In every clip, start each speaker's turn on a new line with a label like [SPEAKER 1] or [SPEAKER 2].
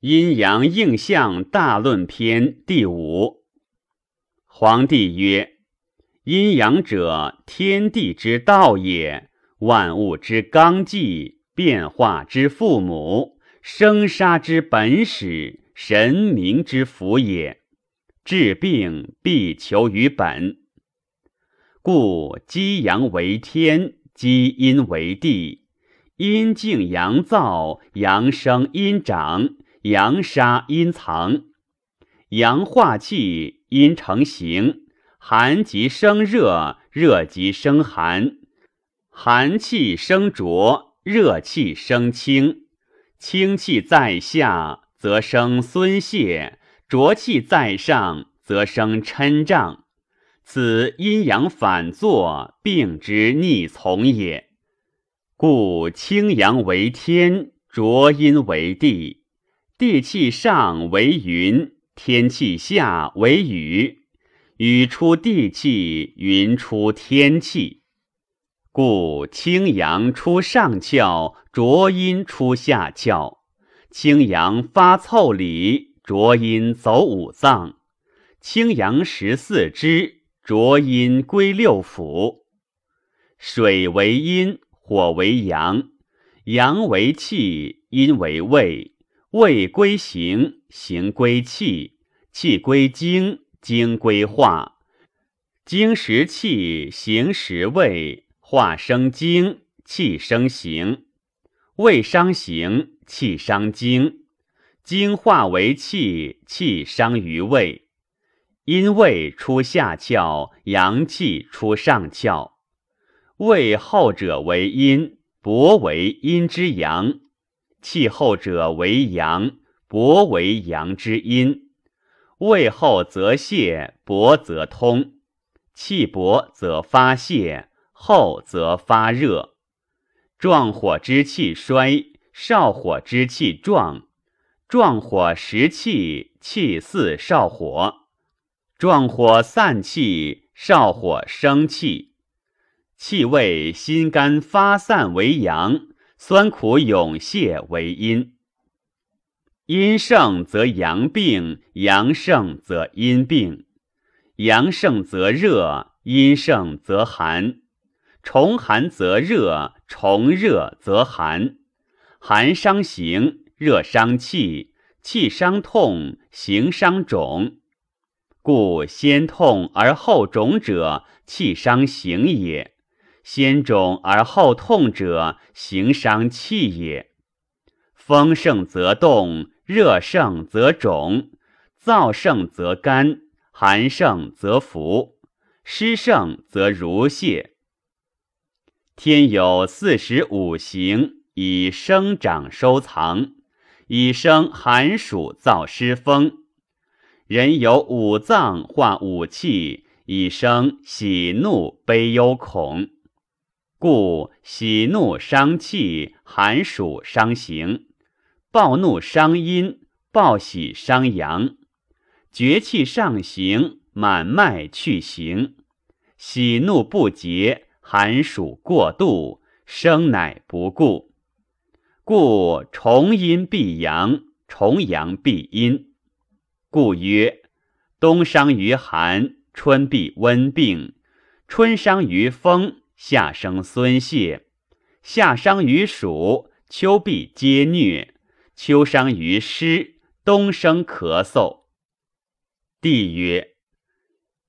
[SPEAKER 1] 阴阳应象大论篇第五。皇帝曰：阴阳者，天地之道也，万物之纲纪，变化之父母，生杀之本始，神明之福也。治病必求于本。故积阳为天，积阴为地，阴静阳躁，阳生阴长。阳杀阴藏，阳化气，阴成形。寒极生热，热极生寒。寒气生浊，热气生清。清气在下，则生孙泄；浊气在上，则生嗔胀。此阴阳反作，病之逆从也。故清阳为天，浊阴为地。地气上为云，天气下为雨。雨出地气，云出天气。故清阳出上窍，浊阴出下窍。清阳发腠理，浊阴走五脏。清阳十四肢，浊阴归六腑。水为阴，火为阳，阳为气，阴为胃。胃归形，形归气，气归精，精归化。精实气，形实胃，化生精，气生形。胃伤形，气伤精，精化为气，气伤于胃。阴胃出下窍，阳气出上窍。胃后者为阴，薄为阴之阳。气后者为阳，薄为阳之阴。胃后则泄，薄则通。气薄则发泄，厚则发热。壮火之气衰，少火之气壮。壮火食气，气似少火；壮火散气，少火生气。气味心肝发散为阳。酸苦涌泄为阴，阴盛则阳病，阳盛则阴病。阳盛则热，阴盛则寒。重寒则热，重热则寒。寒伤形，热伤气，气伤痛，形伤肿。故先痛而后肿者，气伤形也。先肿而后痛者，形伤气也。风盛则动，热盛则肿，燥盛则干，寒盛则浮，湿盛则如泄。天有四时五行，以生长收藏，以生寒暑燥湿风。人有五脏化五气，以生喜怒悲忧恐。故喜怒伤气，寒暑伤形；暴怒伤阴，暴喜伤阳。绝气上行，满脉去行。喜怒不节，寒暑过度，生乃不顾。故重阴必阳，重阳必阴。故曰：冬伤于寒，春必温病；春伤于风。夏生孙泄，夏伤于暑，秋必皆疟；秋伤于湿，冬生咳嗽。帝曰：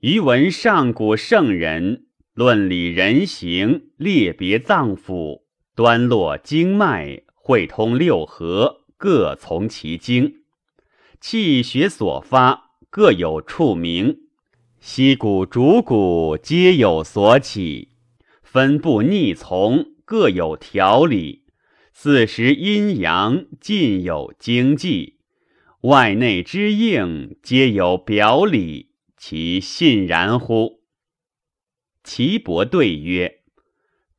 [SPEAKER 1] 余闻上古圣人论理人形，列别脏腑，端络经脉，会通六合，各从其经。气血所发，各有处名。息骨主骨，皆有所起。分布逆从，各有条理；四时阴阳，尽有经济；外内之应，皆有表里。其信然乎？岐伯对曰：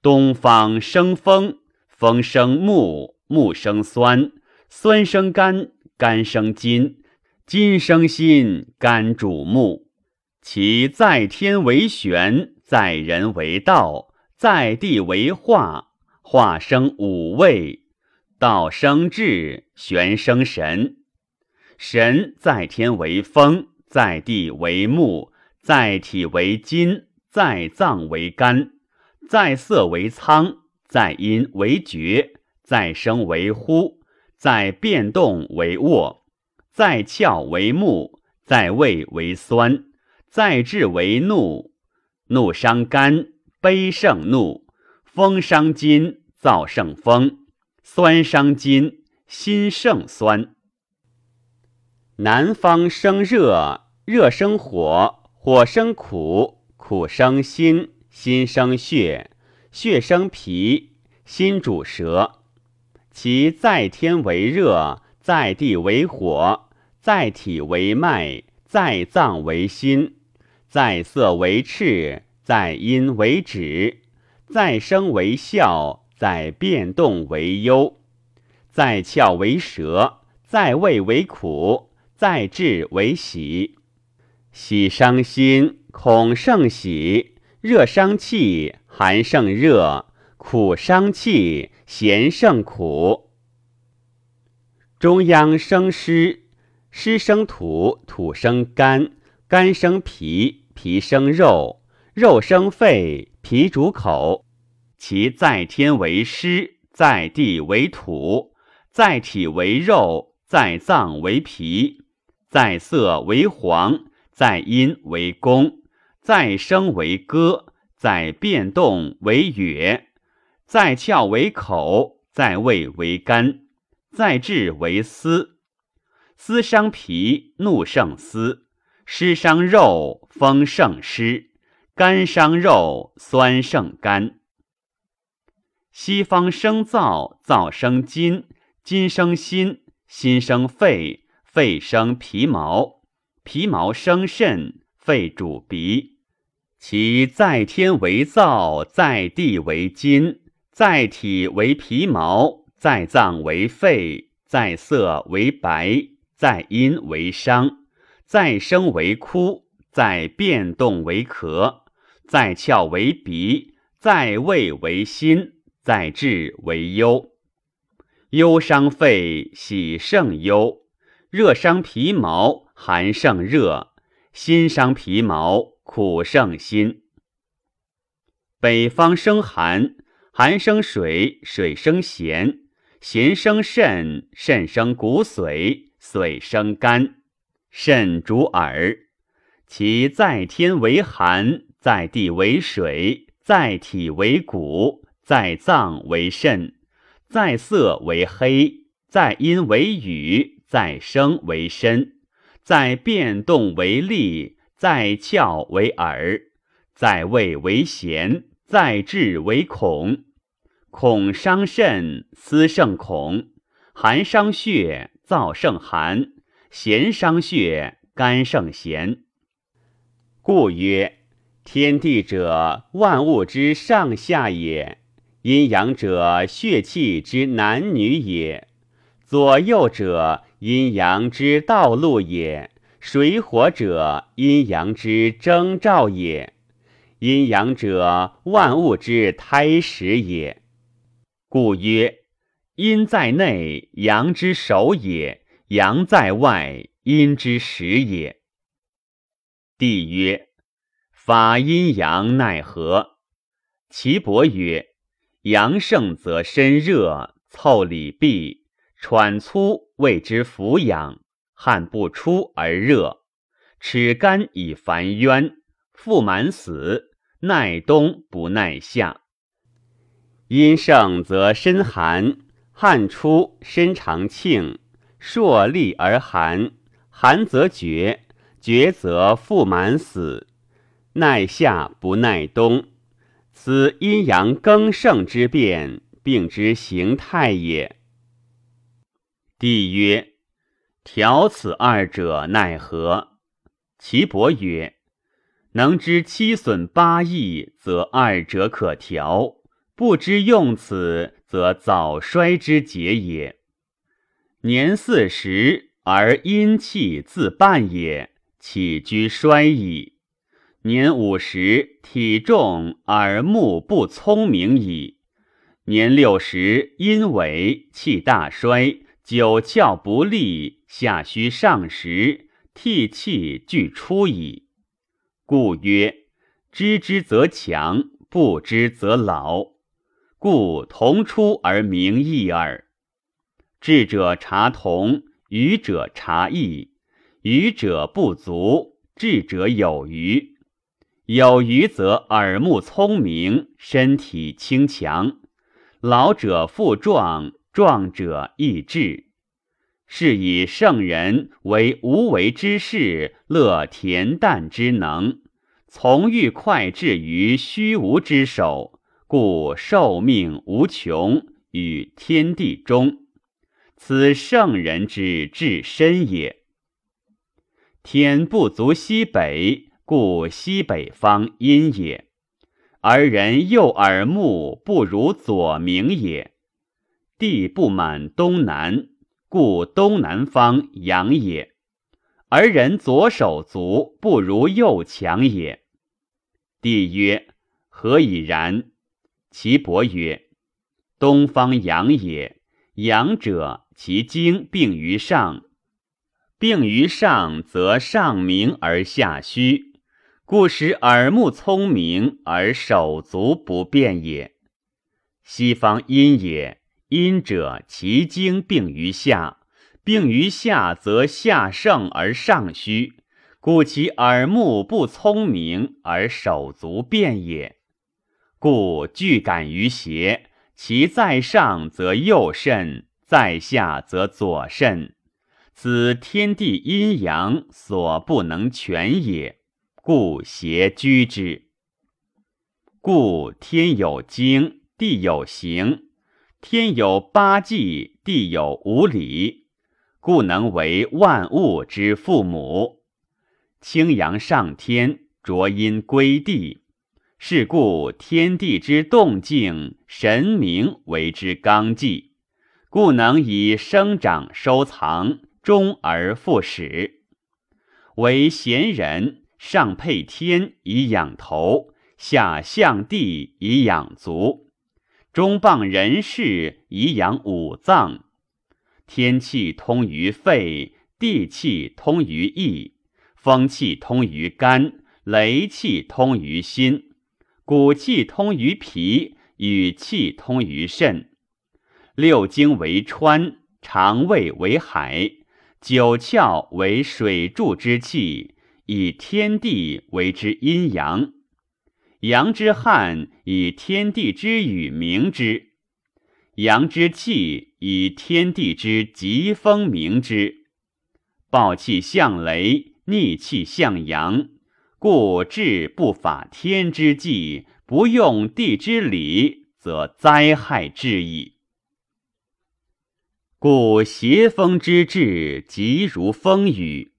[SPEAKER 1] 东方生风，风生木，木生酸，酸生肝，肝生金，金生心，肝主目。其在天为玄，在人为道。在地为化，化生五味，道生智，玄生神。神在天为风，在地为木，在体为金，在脏为肝，在色为苍，在阴为厥，在声为呼，在变动为卧，在窍为木，在胃为酸，在志为怒。怒伤肝，悲胜怒；风伤筋，燥胜风；酸伤筋，心胜酸。南方生热，热生火，火生苦，苦生心，心生血，血生脾，心主舌。其在天为热，在地为火，在体为脉，在脏为心，在色为赤，在阴为止，在声为笑，在变动为忧，在窍为舌，在胃为苦。在志为喜，喜伤心，恐胜喜；热伤气，寒胜热；苦伤气，咸胜苦。中央生湿，湿生土，土生肝，肝生脾，脾生肉，肉生肺，脾主口。其在天为湿，在地为土，在体为肉，在脏为脾。在色为黄，在阴为公，在声为歌，在变动为乐，在窍为口，在胃为肝，在志为思。思伤脾，怒胜思；湿伤肉，风胜湿；肝伤肉，酸胜肝。西方生燥，燥生筋，筋生心，心生肺。肺生皮毛，皮毛生肾，肺主鼻。其在天为燥，在地为金，在体为皮毛，在脏为肺，在色为白，在阴为伤，在声为哭，在变动为咳，在窍为鼻，在胃为心，在志为忧。忧伤肺，喜胜忧。热伤皮毛，寒胜热；心伤皮毛，苦胜心。北方生寒，寒生水，水生咸，咸生肾，肾生骨髓，髓生肝，肾主耳。其在天为寒，在地为水，在体为骨，在脏为肾，在色为黑，在阴为雨。在声为身，在变动为力，在窍为耳，在胃为咸，在志为恐。恐伤肾，思胜恐；寒伤血，燥胜寒；咸伤血，肝胜咸。故曰：天地者，万物之上下也；阴阳者，血气之男女也；左右者。阴阳之道路也，水火者阴阳之征兆也，阴阳者万物之胎始也。故曰：阴在内，阳之首也；阳在外，阴之始也。帝曰：法阴阳奈何？岐伯曰：阳盛则身热，腠理闭。喘粗谓之俯仰，汗不出而热，齿干以烦冤，腹满死，耐冬不耐夏。阴盛则身寒，汗出身长庆，朔立而寒，寒则绝，绝则腹满死，耐夏不耐冬。此阴阳更盛之变，病之形态也。帝曰：“调此二者奈何？”岐伯曰：“能知七损八益，则二者可调；不知用此，则早衰之节也。年四十而阴气自半也，起居衰矣；年五十体重耳目不聪明矣；年六十阴痿气大衰。”九窍不利，下虚上实，涕气俱出矣。故曰：知之则强，不知则老。故同出而名异耳。智者察同，愚者察异。愚者不足，智者有余。有余则耳目聪明，身体轻强。老者复壮，壮者益智。是以圣人为无为之事，乐恬淡之能，从欲快至于虚无之手。故寿命无穷，与天地中，此圣人之至深也。天不足西北，故西北方阴也；而人右耳目不如左明也。地不满东南，故东南方阳也；而人左手足不如右强也。帝曰：何以然？其伯曰：“东方阳也，阳者其精病于上，病于上则上明而下虚，故使耳目聪明而手足不便也。西方阴也，阴者其精病于下，病于下则下盛而上虚，故其耳目不聪明而手足便也。”故具感于邪，其在上则右肾，在下则左肾。此天地阴阳所不能全也，故邪居之。故天有经，地有形；天有八纪，地有五理，故能为万物之父母。清阳上天，浊阴归地。是故天地之动静，神明为之纲纪，故能以生长收藏，终而复始。为贤人，上配天以养头，下向地以养足，中傍人事以养五脏。天气通于肺，地气通于意，风气通于肝，雷气通于心。骨气通于脾，与气通于肾，六经为川，肠胃为海，九窍为水柱之气，以天地为之阴阳。阳之汗，以天地之雨明之；阳之气，以天地之疾风明之。暴气向雷，逆气向阳。故治不法天之纪，不用地之理，则灾害至矣。故邪风之至，急如风雨。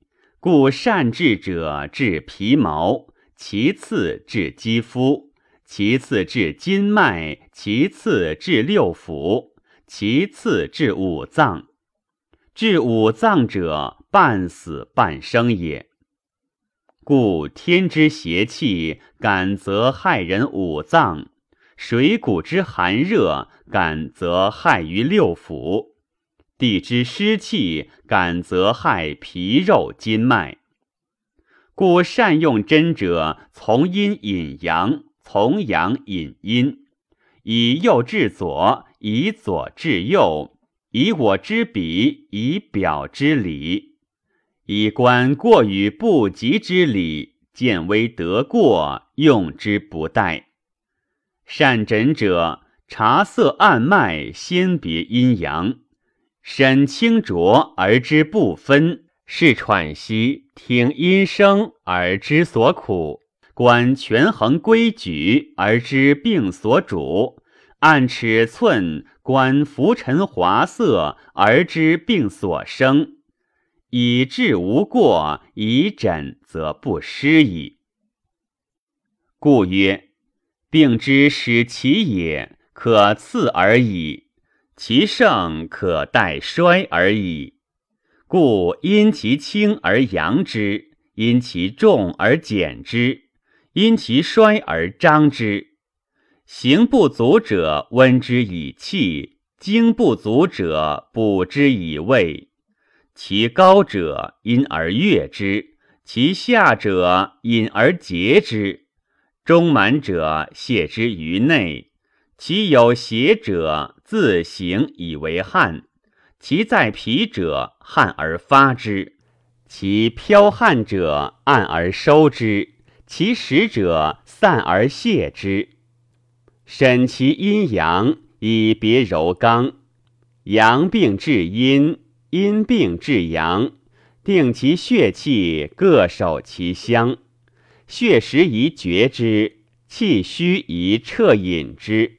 [SPEAKER 1] 故善治者治皮毛，其次治肌肤，其次治筋脉，其次治六腑，其次治五脏。治五脏者，半死半生也。故天之邪气，感则害人五脏；水谷之寒热，感则害于六腑；地之湿气，感则害皮肉筋脉。故善用针者，从阴引阳，从阳引阴，以右治左，以左治右，以我之彼，以表之里。以观过与不及之理，见微得过，用之不殆。善诊者，察色按脉，先别阴阳，审清浊而知不分，是喘息，听音声而知所苦，观权衡规矩而知病所主，按尺寸观浮沉华色而知病所生。以治无过，以诊则不失矣。故曰：病之使其也，可次而已；其盛可待衰而已。故因其轻而扬之，因其重而减之，因其衰而张之。行不足者，温之以气；精不足者，补之以味；其高者，因而悦之；其下者，因而节之。中满者，泻之于内；其有邪者，自行以为汗；其在皮者，汗而发之；其飘汗者，按而收之；其实者，散而泄之。审其阴阳。以别柔刚，阳病治阴，阴病治阳，定其血气，各守其乡。血实宜绝之，气虚宜彻饮之。